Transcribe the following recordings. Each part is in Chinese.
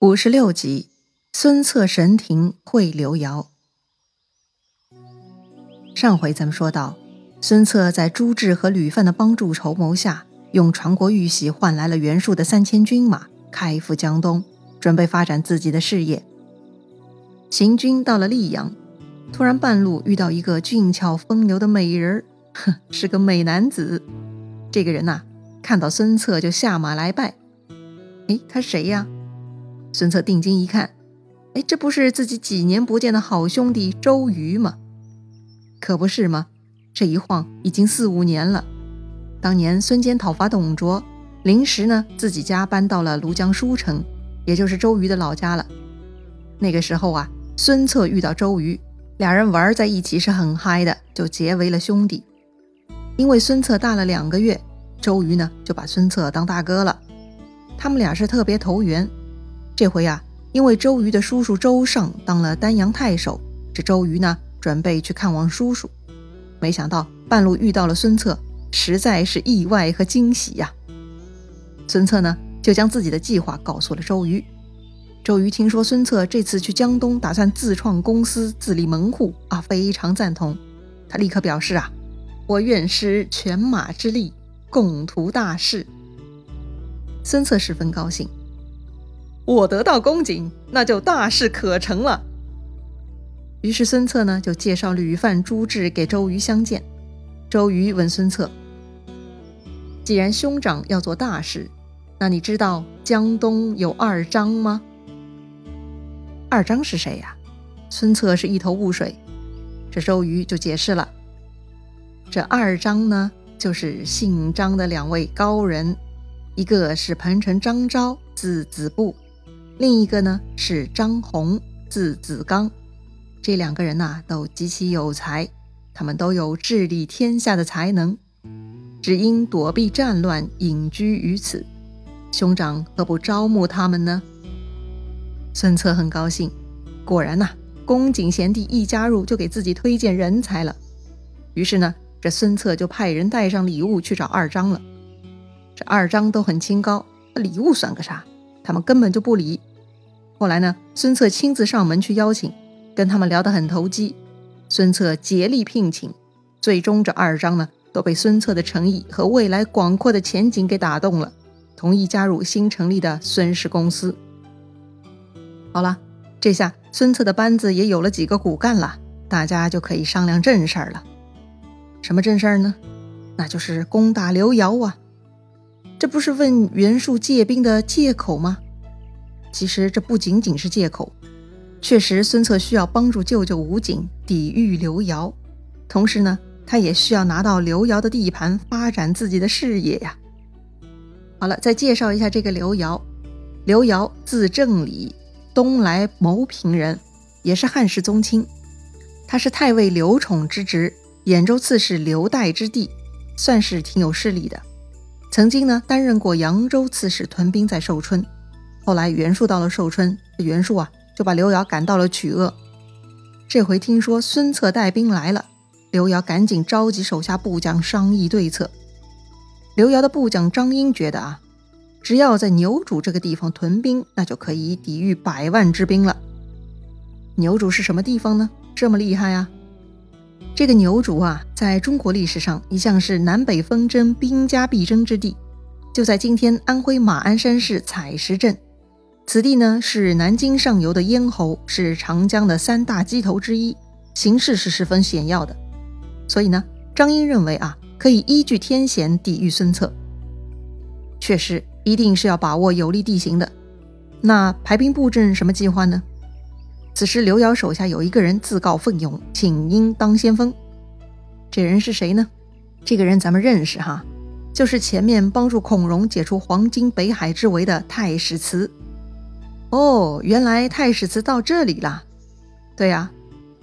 五十六集，孙策神庭会刘瑶。上回咱们说到，孙策在朱志和吕范的帮助筹谋下，用传国玉玺换来了袁术的三千军马，开赴江东，准备发展自己的事业。行军到了溧阳，突然半路遇到一个俊俏风流的美人儿，哼，是个美男子。这个人呐，看到孙策就下马来拜。哎，他谁呀？孙策定睛一看，哎，这不是自己几年不见的好兄弟周瑜吗？可不是吗？这一晃已经四五年了。当年孙坚讨伐董卓，临时呢自己家搬到了庐江舒城，也就是周瑜的老家了。那个时候啊，孙策遇到周瑜，俩人玩在一起是很嗨的，就结为了兄弟。因为孙策大了两个月，周瑜呢就把孙策当大哥了，他们俩是特别投缘。这回啊，因为周瑜的叔叔周尚当了丹阳太守，这周瑜呢准备去看望叔叔，没想到半路遇到了孙策，实在是意外和惊喜呀。孙策呢就将自己的计划告诉了周瑜。周瑜听说孙策这次去江东，打算自创公司、自立门户啊，非常赞同。他立刻表示啊，我愿施犬马之力，共图大事。孙策十分高兴。我得到公瑾，那就大事可成了。于是孙策呢就介绍吕范、朱志给周瑜相见。周瑜问孙策：“既然兄长要做大事，那你知道江东有二张吗？”二张是谁呀？孙策是一头雾水。这周瑜就解释了：“这二张呢，就是姓张的两位高人，一个是彭城张昭，字子布。”另一个呢是张宏，字子刚，这两个人呐都极其有才，他们都有治理天下的才能，只因躲避战乱，隐居于此。兄长何不招募他们呢？孙策很高兴，果然呐，公瑾贤弟一加入就给自己推荐人才了。于是呢，这孙策就派人带上礼物去找二张了。这二张都很清高，礼物算个啥？他们根本就不理。后来呢，孙策亲自上门去邀请，跟他们聊得很投机。孙策竭力聘请，最终这二张呢都被孙策的诚意和未来广阔的前景给打动了，同意加入新成立的孙氏公司。好了，这下孙策的班子也有了几个骨干了，大家就可以商量正事儿了。什么正事儿呢？那就是攻打刘繇啊！这不是问袁术借兵的借口吗？其实这不仅仅是借口，确实孙策需要帮助舅舅吴景抵御刘瑶，同时呢，他也需要拿到刘瑶的地盘，发展自己的事业呀。好了，再介绍一下这个刘瑶。刘瑶字正礼，东莱牟平人，也是汉室宗亲。他是太尉刘宠之侄，兖州刺史刘岱之弟，算是挺有势力的。曾经呢，担任过扬州刺史，屯兵在寿春。后来袁术到了寿春，袁术啊就把刘繇赶到了曲阿。这回听说孙策带兵来了，刘繇赶紧召集手下部将商议对策。刘繇的部将张英觉得啊，只要在牛渚这个地方屯兵，那就可以抵御百万之兵了。牛渚是什么地方呢？这么厉害啊！这个牛渚啊，在中国历史上一向是南北纷争、兵家必争之地，就在今天安徽马鞍山市采石镇。此地呢是南京上游的咽喉，是长江的三大鸡头之一，形势是十分险要的。所以呢，张英认为啊，可以依据天险抵御孙策。确实，一定是要把握有利地形的。那排兵布阵什么计划呢？此时刘繇手下有一个人自告奋勇，请缨当先锋。这人是谁呢？这个人咱们认识哈，就是前面帮助孔融解除黄金北海之围的太史慈。哦，原来太史慈到这里了。对呀，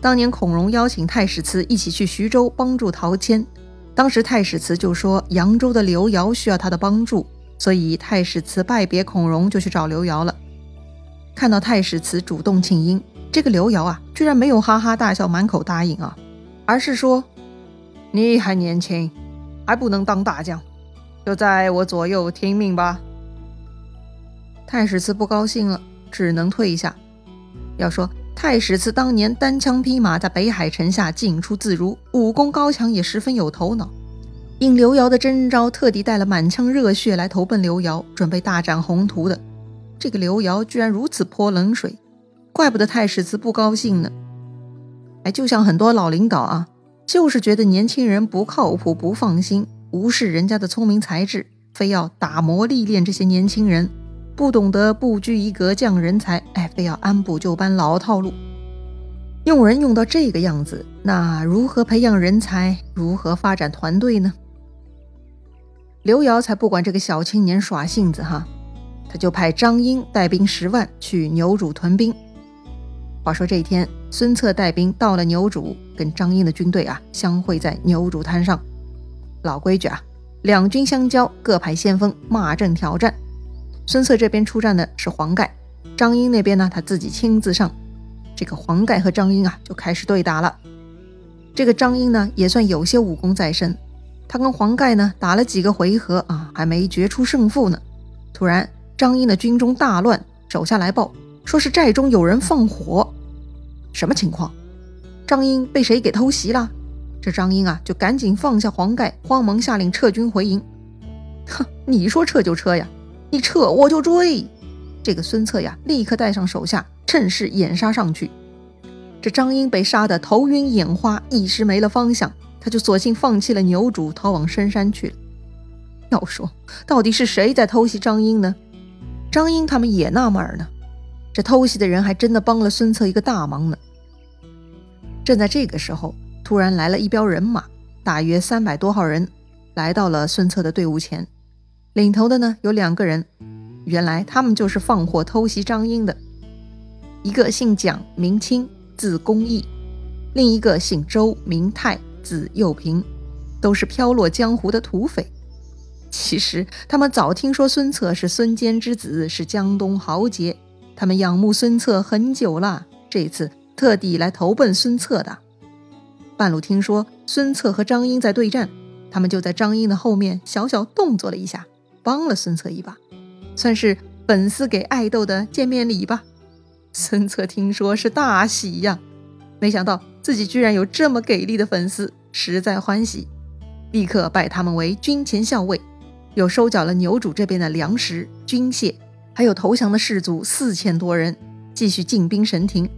当年孔融邀请太史慈一起去徐州帮助陶谦，当时太史慈就说扬州的刘繇需要他的帮助，所以太史慈拜别孔融就去找刘繇了。看到太史慈主动请缨，这个刘繇啊，居然没有哈哈大笑，满口答应啊，而是说：“你还年轻，还不能当大将，就在我左右听命吧。”太史慈不高兴了。只能退下。要说太史慈当年单枪匹马在北海城下进出自如，武功高强，也十分有头脑。应刘瑶的征召，特地带了满腔热血来投奔刘瑶，准备大展宏图的。这个刘瑶居然如此泼冷水，怪不得太史慈不高兴呢。哎，就像很多老领导啊，就是觉得年轻人不靠谱、不放心，无视人家的聪明才智，非要打磨历练这些年轻人，不懂得不拘一格降人才，哎，非要按部就班老套路，用人用到这个样子，那如何培养人才，如何发展团队呢？刘瑶才不管这个小青年耍性子哈，他就派张英带兵十万去牛渚屯兵。话说这一天，孙策带兵到了牛渚，跟张英的军队啊相会在牛渚滩上。老规矩啊，两军相交，各派先锋骂阵挑战。孙策这边出战的是黄盖，张英那边呢他自己亲自上。这个黄盖和张英啊就开始对打了。这个张英呢也算有些武功在身。他跟黄盖呢打了几个回合啊，还没决出胜负呢。突然，张英的军中大乱，手下来报，说是寨中有人放火。什么情况？张英被谁给偷袭了？这张英啊，就赶紧放下黄盖，慌忙下令撤军回营。哼，你说撤就撤呀，你撤我就追。这个孙策呀，立刻带上手下，趁势掩杀上去。这张英被杀得头晕眼花，一时没了方向。他就索性放弃了牛渚，逃往深山去了。要说到底是谁在偷袭张英呢？张英他们也纳闷呢。这偷袭的人还真的帮了孙策一个大忙呢。正在这个时候，突然来了一彪人马，大约三百多号人，来到了孙策的队伍前。领头的呢有两个人，原来他们就是放火偷袭张英的。一个姓蒋，名清，字公义；另一个姓周，名泰。字幼平，都是飘落江湖的土匪。其实他们早听说孙策是孙坚之子，是江东豪杰，他们仰慕孙策很久了。这次特地来投奔孙策的。半路听说孙策和张英在对战，他们就在张英的后面小小动作了一下，帮了孙策一把，算是粉丝给爱豆的见面礼吧。孙策听说是大喜呀，没想到。自己居然有这么给力的粉丝，实在欢喜，立刻拜他们为军前校尉，又收缴了牛主这边的粮食、军械，还有投降的士卒四千多人，继续进兵神庭。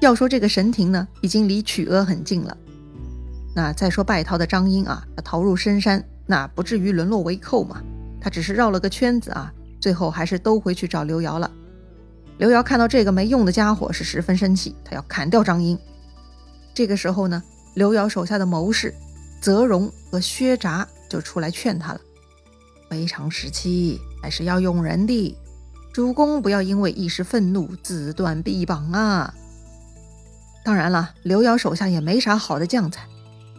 要说这个神庭呢，已经离曲阿很近了。那再说败逃的张英啊，逃入深山，那不至于沦落为寇嘛？他只是绕了个圈子啊，最后还是都回去找刘瑶了。刘瑶看到这个没用的家伙，是十分生气，他要砍掉张英。这个时候呢，刘瑶手下的谋士泽荣和薛札就出来劝他了：“非常时期还是要用人的，主公不要因为一时愤怒自断臂膀啊！”当然了，刘瑶手下也没啥好的将才，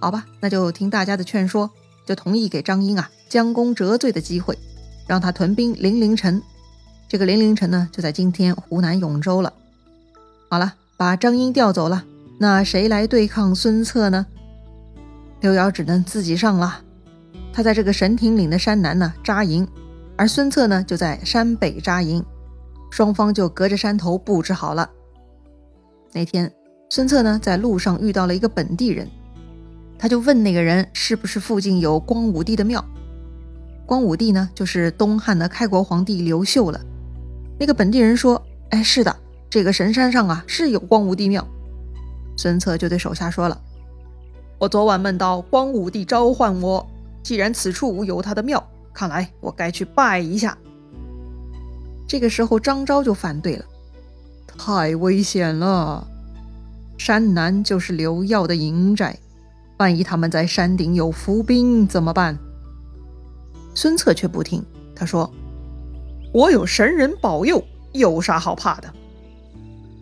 好吧，那就听大家的劝说，就同意给张英啊将功折罪的机会，让他屯兵零陵城。这个零陵城呢，就在今天湖南永州了。好了，把张英调走了，那谁来对抗孙策呢？刘瑶只能自己上了。他在这个神亭岭的山南呢扎营，而孙策呢就在山北扎营，双方就隔着山头布置好了。那天，孙策呢在路上遇到了一个本地人，他就问那个人是不是附近有光武帝的庙。光武帝呢，就是东汉的开国皇帝刘秀了。那个本地人说：“哎，是的，这个神山上啊是有光武帝庙。”孙策就对手下说了：“我昨晚梦到光武帝召唤我，既然此处有他的庙，看来我该去拜一下。”这个时候，张昭就反对了：“太危险了，山南就是刘耀的营寨，万一他们在山顶有伏兵怎么办？”孙策却不听，他说。我有神人保佑，有啥好怕的？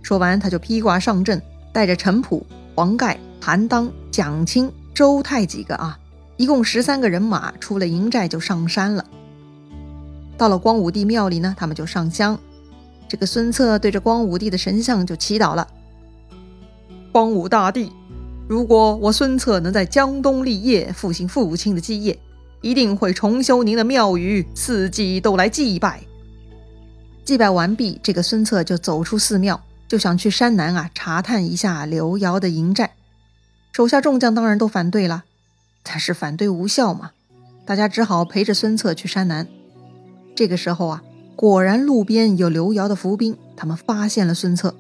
说完，他就披挂上阵，带着陈普、黄盖、韩当、蒋钦、周泰几个啊，一共十三个人马，出了营寨就上山了。到了光武帝庙里呢，他们就上香。这个孙策对着光武帝的神像就祈祷了：“光武大帝，如果我孙策能在江东立业，复兴父亲的基业，一定会重修您的庙宇，四季都来祭拜。”祭拜完毕，这个孙策就走出寺庙，就想去山南啊查探一下刘繇的营寨。手下众将当然都反对了，但是反对无效嘛，大家只好陪着孙策去山南。这个时候啊，果然路边有刘繇的伏兵，他们发现了孙策，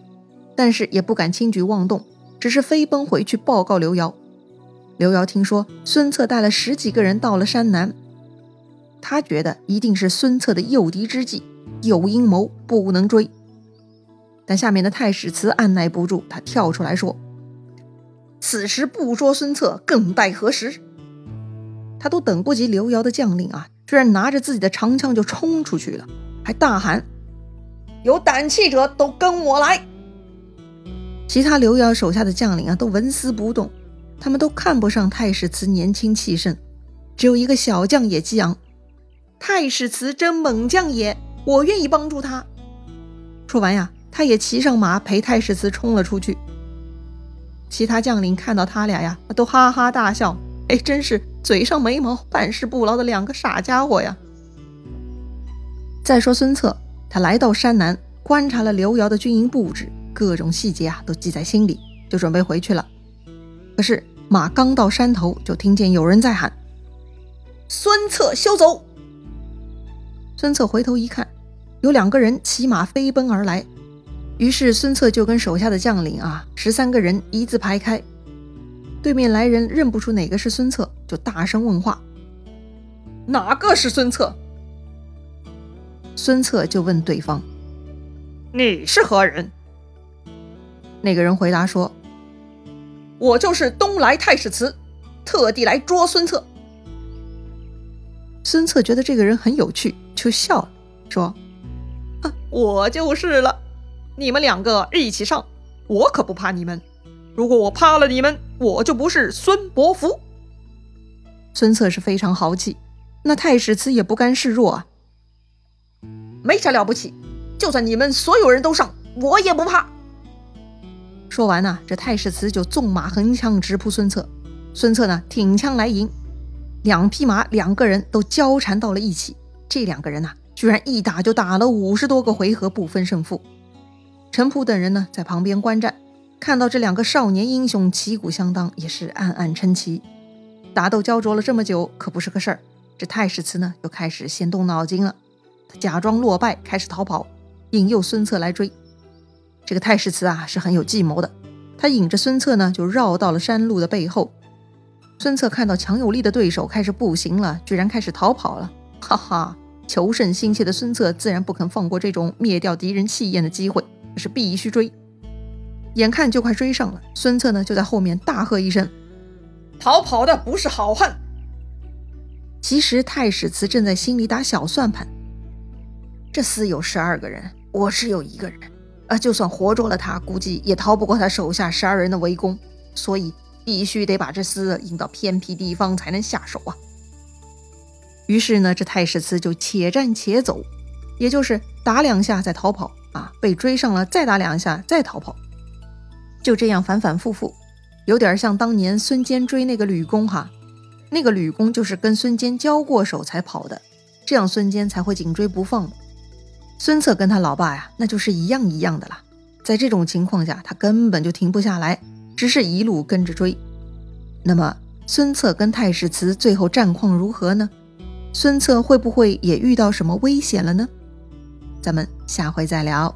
但是也不敢轻举妄动，只是飞奔回去报告刘繇。刘繇听说孙策带了十几个人到了山南，他觉得一定是孙策的诱敌之计，有阴谋，不能追。但下面的太史慈按耐不住，他跳出来说。此时不捉孙策，更待何时？他都等不及刘繇的将领啊，居然拿着自己的长枪就冲出去了，还大喊：“有胆气者都跟我来！”其他刘瑶手下的将领啊，都纹丝不动，他们都看不上太史慈年轻气盛，只有一个小将也激昂：“太史慈真猛将也，我愿意帮助他。”说完呀，他也骑上马陪太史慈冲了出去。其他将领看到他俩呀，都哈哈大笑。哎，真是嘴上没毛，办事不牢的两个傻家伙呀！再说孙策，他来到山南，观察了刘瑶的军营布置，各种细节啊都记在心里，就准备回去了。可是马刚到山头，就听见有人在喊：“孙策休走！”孙策回头一看，有两个人骑马飞奔而来。于是孙策就跟手下的将领啊，十三个人一字排开。对面来人认不出哪个是孙策，就大声问话：“哪个是孙策？”孙策就问对方：“你是何人？”那个人回答说：“我就是东来太史慈，特地来捉孙策。”孙策觉得这个人很有趣，就笑了，说：“啊，我就是了。”你们两个一起上，我可不怕你们。如果我怕了你们，我就不是孙伯符。孙策是非常豪气，那太史慈也不甘示弱啊。没啥了不起，就算你们所有人都上，我也不怕。说完呢，这太史慈就纵马横枪直扑孙策。孙策呢，挺枪来迎，两匹马两个人都交缠到了一起。这两个人呐，居然一打就打了五十多个回合，不分胜负。陈普等人呢，在旁边观战，看到这两个少年英雄旗鼓相当，也是暗暗称奇。打斗焦灼了这么久，可不是个事儿。这太史慈呢，就开始先动脑筋了。他假装落败，开始逃跑，引诱孙策来追。这个太史慈啊，是很有计谋的。他引着孙策呢，就绕到了山路的背后。孙策看到强有力的对手开始不行了，居然开始逃跑了。哈哈，求胜心切的孙策自然不肯放过这种灭掉敌人气焰的机会。是必须追，眼看就快追上了，孙策呢就在后面大喝一声：“逃跑的不是好汉！”其实太史慈正在心里打小算盘：这厮有十二个人，我只有一个人，啊，就算活捉了他，估计也逃不过他手下十二人的围攻，所以必须得把这厮引到偏僻地方才能下手啊。于是呢，这太史慈就且战且走，也就是打两下再逃跑。啊！被追上了，再打两下，再逃跑，就这样反反复复，有点像当年孙坚追那个吕公哈。那个吕公就是跟孙坚交过手才跑的，这样孙坚才会紧追不放。孙策跟他老爸呀，那就是一样一样的了。在这种情况下，他根本就停不下来，只是一路跟着追。那么，孙策跟太史慈最后战况如何呢？孙策会不会也遇到什么危险了呢？咱们下回再聊。